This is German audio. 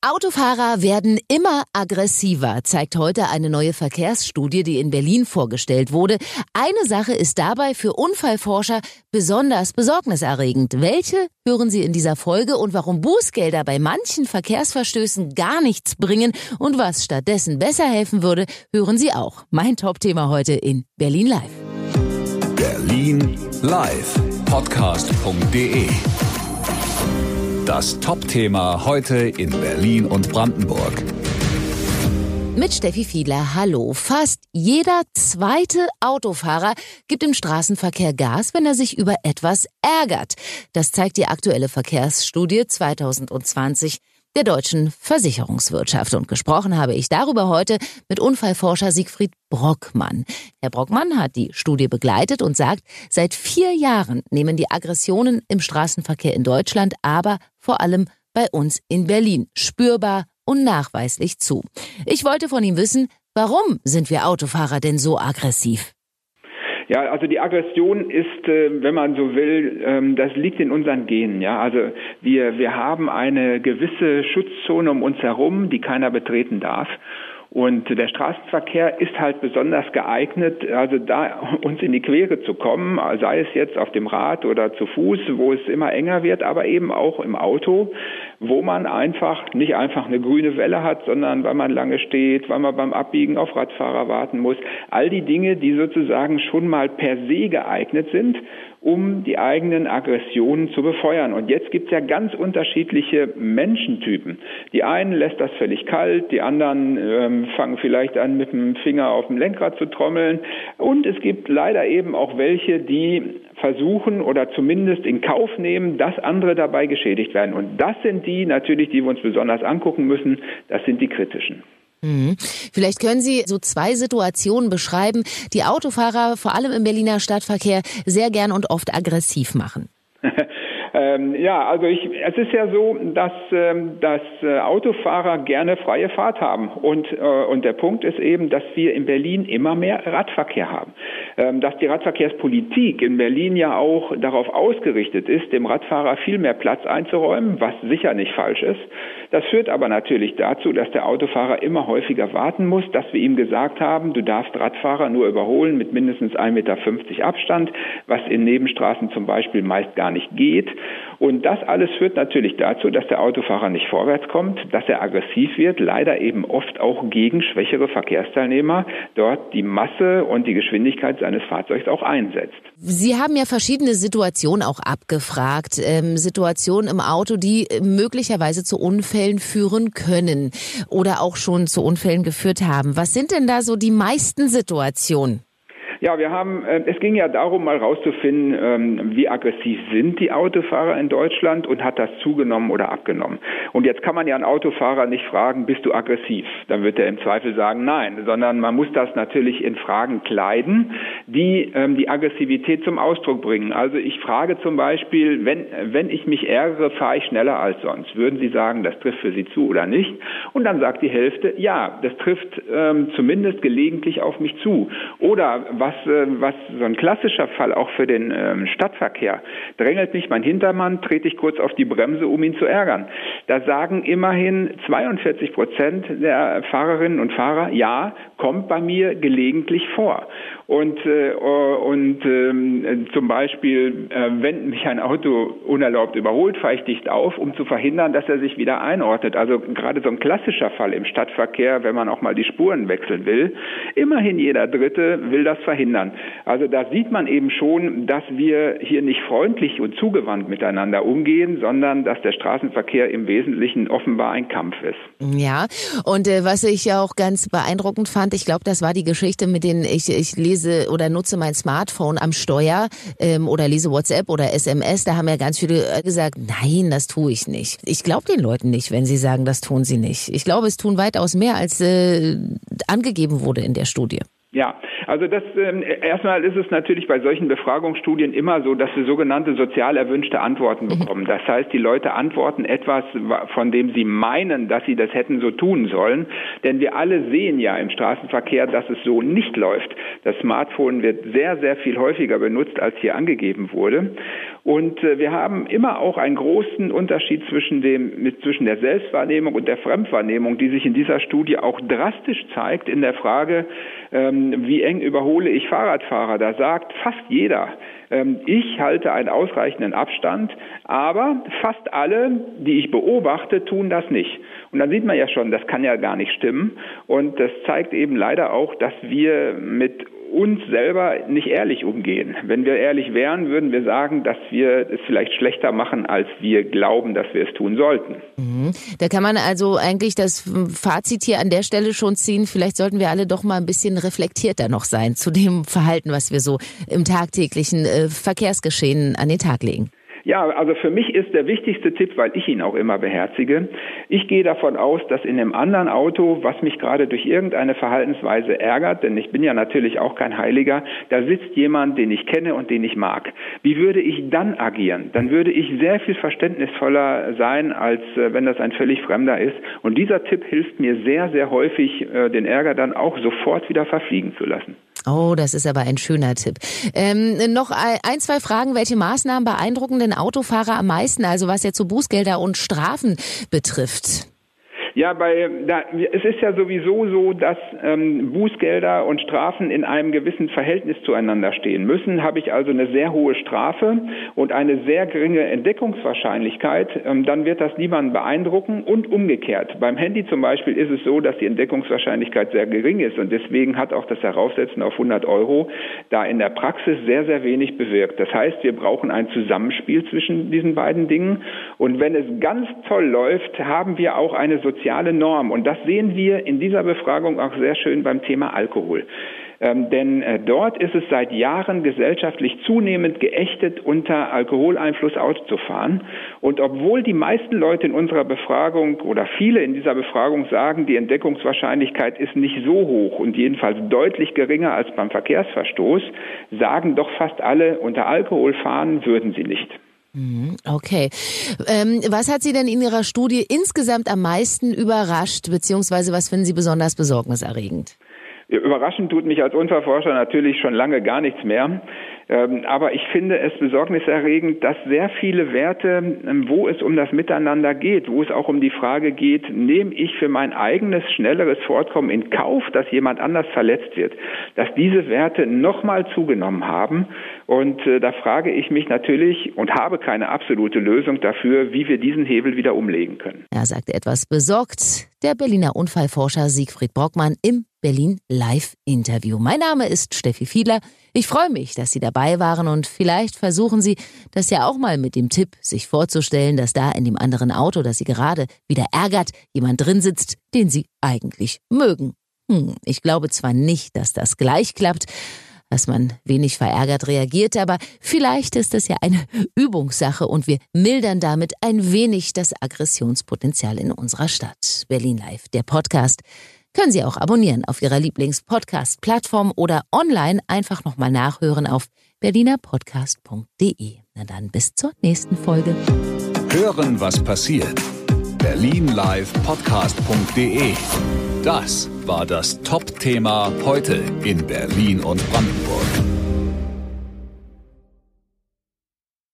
Autofahrer werden immer aggressiver, zeigt heute eine neue Verkehrsstudie, die in Berlin vorgestellt wurde. Eine Sache ist dabei für Unfallforscher besonders besorgniserregend. Welche hören Sie in dieser Folge und warum Bußgelder bei manchen Verkehrsverstößen gar nichts bringen und was stattdessen besser helfen würde, hören Sie auch. Mein Top-Thema heute in Berlin Live. Berlin Live Podcast.de das Top-Thema heute in Berlin und Brandenburg. Mit Steffi Fiedler, hallo. Fast jeder zweite Autofahrer gibt im Straßenverkehr Gas, wenn er sich über etwas ärgert. Das zeigt die aktuelle Verkehrsstudie 2020 der deutschen Versicherungswirtschaft. Und gesprochen habe ich darüber heute mit Unfallforscher Siegfried Brockmann. Herr Brockmann hat die Studie begleitet und sagt, seit vier Jahren nehmen die Aggressionen im Straßenverkehr in Deutschland, aber vor allem bei uns in Berlin spürbar und nachweislich zu. Ich wollte von ihm wissen, warum sind wir Autofahrer denn so aggressiv? Ja, also die Aggression ist, äh, wenn man so will, ähm, das liegt in unseren Genen. Ja, also wir wir haben eine gewisse Schutzzone um uns herum, die keiner betreten darf. Und der Straßenverkehr ist halt besonders geeignet, also da uns in die Quere zu kommen, sei es jetzt auf dem Rad oder zu Fuß, wo es immer enger wird, aber eben auch im Auto, wo man einfach nicht einfach eine grüne Welle hat, sondern weil man lange steht, weil man beim Abbiegen auf Radfahrer warten muss. All die Dinge, die sozusagen schon mal per se geeignet sind, um die eigenen Aggressionen zu befeuern. Und jetzt gibt es ja ganz unterschiedliche Menschentypen. Die einen lässt das völlig kalt, die anderen ähm, fangen vielleicht an, mit dem Finger auf dem Lenkrad zu trommeln. Und es gibt leider eben auch welche, die versuchen oder zumindest in Kauf nehmen, dass andere dabei geschädigt werden. Und das sind die natürlich, die wir uns besonders angucken müssen. Das sind die kritischen. Mhm. Vielleicht können Sie so zwei Situationen beschreiben, die Autofahrer vor allem im Berliner Stadtverkehr sehr gern und oft aggressiv machen. Ähm, ja, also ich, es ist ja so, dass, ähm, dass äh, Autofahrer gerne freie Fahrt haben. Und, äh, und der Punkt ist eben, dass wir in Berlin immer mehr Radverkehr haben. Ähm, dass die Radverkehrspolitik in Berlin ja auch darauf ausgerichtet ist, dem Radfahrer viel mehr Platz einzuräumen, was sicher nicht falsch ist. Das führt aber natürlich dazu, dass der Autofahrer immer häufiger warten muss, dass wir ihm gesagt haben, du darfst Radfahrer nur überholen mit mindestens 1,50 Meter Abstand, was in Nebenstraßen zum Beispiel meist gar nicht geht. Und das alles führt natürlich dazu, dass der Autofahrer nicht vorwärts kommt, dass er aggressiv wird, leider eben oft auch gegen schwächere Verkehrsteilnehmer dort die Masse und die Geschwindigkeit seines Fahrzeugs auch einsetzt. Sie haben ja verschiedene Situationen auch abgefragt, ähm, Situationen im Auto, die möglicherweise zu Unfällen führen können oder auch schon zu Unfällen geführt haben. Was sind denn da so die meisten Situationen? Ja, wir haben, äh, es ging ja darum, mal rauszufinden, ähm, wie aggressiv sind die Autofahrer in Deutschland und hat das zugenommen oder abgenommen. Und jetzt kann man ja einen Autofahrer nicht fragen, bist du aggressiv? Dann wird er im Zweifel sagen, nein, sondern man muss das natürlich in Fragen kleiden, die ähm, die Aggressivität zum Ausdruck bringen. Also ich frage zum Beispiel, wenn, wenn ich mich ärgere, fahre ich schneller als sonst. Würden Sie sagen, das trifft für Sie zu oder nicht? Und dann sagt die Hälfte, ja, das trifft ähm, zumindest gelegentlich auf mich zu. Oder was was, äh, was so ein klassischer Fall auch für den ähm, Stadtverkehr. Drängelt mich mein Hintermann, trete ich kurz auf die Bremse, um ihn zu ärgern. Da sagen immerhin 42 Prozent der Fahrerinnen und Fahrer, ja, kommt bei mir gelegentlich vor. Und, äh, und ähm, zum Beispiel, äh, wenn mich ein Auto unerlaubt überholt, fahre ich dicht auf, um zu verhindern, dass er sich wieder einordnet. Also gerade so ein klassischer Fall im Stadtverkehr, wenn man auch mal die Spuren wechseln will. Immerhin jeder Dritte will das verhindern. Also da sieht man eben schon, dass wir hier nicht freundlich und zugewandt miteinander umgehen, sondern dass der Straßenverkehr im Wesentlichen offenbar ein Kampf ist. Ja, und äh, was ich auch ganz beeindruckend fand, ich glaube, das war die Geschichte mit den, ich, ich lese lese oder nutze mein Smartphone am Steuer ähm, oder lese WhatsApp oder SMS, da haben ja ganz viele äh, gesagt, nein, das tue ich nicht. Ich glaube den Leuten nicht, wenn sie sagen, das tun sie nicht. Ich glaube, es tun weitaus mehr, als äh, angegeben wurde in der Studie. Ja, Also das ähm, erstmal ist es natürlich bei solchen Befragungsstudien immer so, dass wir sogenannte sozial erwünschte Antworten mhm. bekommen. Das heißt, die Leute antworten etwas, von dem sie meinen, dass sie das hätten so tun sollen. Denn wir alle sehen ja im Straßenverkehr, dass es so nicht läuft. Das Smartphone wird sehr, sehr viel häufiger benutzt, als hier angegeben wurde. Und äh, wir haben immer auch einen großen Unterschied zwischen dem, mit, zwischen der Selbstwahrnehmung und der Fremdwahrnehmung, die sich in dieser Studie auch drastisch zeigt in der Frage, ähm, wie eng überhole ich Fahrradfahrer. Da sagt fast jeder, ähm, ich halte einen ausreichenden Abstand, aber fast alle, die ich beobachte, tun das nicht. Und dann sieht man ja schon, das kann ja gar nicht stimmen. Und das zeigt eben leider auch, dass wir mit uns selber nicht ehrlich umgehen. Wenn wir ehrlich wären, würden wir sagen, dass wir es vielleicht schlechter machen, als wir glauben, dass wir es tun sollten. Mhm. Da kann man also eigentlich das Fazit hier an der Stelle schon ziehen. Vielleicht sollten wir alle doch mal ein bisschen reflektierter noch sein zu dem Verhalten, was wir so im tagtäglichen äh, Verkehrsgeschehen an den Tag legen. Ja, also für mich ist der wichtigste Tipp, weil ich ihn auch immer beherzige, ich gehe davon aus, dass in einem anderen Auto, was mich gerade durch irgendeine Verhaltensweise ärgert, denn ich bin ja natürlich auch kein Heiliger, da sitzt jemand, den ich kenne und den ich mag. Wie würde ich dann agieren? Dann würde ich sehr viel verständnisvoller sein, als äh, wenn das ein völlig Fremder ist. Und dieser Tipp hilft mir sehr, sehr häufig, äh, den Ärger dann auch sofort wieder verfliegen zu lassen. Oh, das ist aber ein schöner Tipp. Ähm, noch ein, zwei Fragen. Welche Maßnahmen beeindrucken den Autofahrer am meisten, also was jetzt so Bußgelder und Strafen betrifft? Ja, bei, da, es ist ja sowieso so, dass ähm, Bußgelder und Strafen in einem gewissen Verhältnis zueinander stehen müssen. Habe ich also eine sehr hohe Strafe und eine sehr geringe Entdeckungswahrscheinlichkeit, ähm, dann wird das niemanden beeindrucken und umgekehrt. Beim Handy zum Beispiel ist es so, dass die Entdeckungswahrscheinlichkeit sehr gering ist und deswegen hat auch das Heraufsetzen auf 100 Euro da in der Praxis sehr, sehr wenig bewirkt. Das heißt, wir brauchen ein Zusammenspiel zwischen diesen beiden Dingen und wenn es ganz toll läuft, haben wir auch eine soziale soziale Norm. Und das sehen wir in dieser Befragung auch sehr schön beim Thema Alkohol. Ähm, denn äh, dort ist es seit Jahren gesellschaftlich zunehmend geächtet, unter Alkoholeinfluss Auto zu fahren. Und obwohl die meisten Leute in unserer Befragung oder viele in dieser Befragung sagen, die Entdeckungswahrscheinlichkeit ist nicht so hoch und jedenfalls deutlich geringer als beim Verkehrsverstoß, sagen doch fast alle, unter Alkohol fahren würden sie nicht. Mhm, okay. Ähm, was hat Sie denn in Ihrer Studie insgesamt am meisten überrascht, beziehungsweise was finden Sie besonders besorgniserregend? Überraschend tut mich als Unfallforscher natürlich schon lange gar nichts mehr. Ähm, aber ich finde es besorgniserregend, dass sehr viele Werte, ähm, wo es um das Miteinander geht, wo es auch um die Frage geht, nehme ich für mein eigenes schnelleres Fortkommen in Kauf, dass jemand anders verletzt wird, dass diese Werte nochmal zugenommen haben. Und äh, da frage ich mich natürlich und habe keine absolute Lösung dafür, wie wir diesen Hebel wieder umlegen können. Er sagte etwas besorgt der Berliner Unfallforscher Siegfried Brockmann im Berlin Live Interview. Mein Name ist Steffi Fiedler. Ich freue mich, dass Sie dabei waren und vielleicht versuchen Sie das ja auch mal mit dem Tipp, sich vorzustellen, dass da in dem anderen Auto, das Sie gerade wieder ärgert, jemand drin sitzt, den Sie eigentlich mögen. Hm, ich glaube zwar nicht, dass das gleich klappt, dass man wenig verärgert reagiert, aber vielleicht ist das ja eine Übungssache und wir mildern damit ein wenig das Aggressionspotenzial in unserer Stadt. Berlin Live, der Podcast. Können Sie auch abonnieren auf Ihrer Lieblings-Podcast-Plattform oder online einfach nochmal nachhören auf berlinerpodcast.de. Na dann bis zur nächsten Folge. Hören, was passiert. Berlinlivepodcast.de Das war das Top-Thema heute in Berlin und Brandenburg.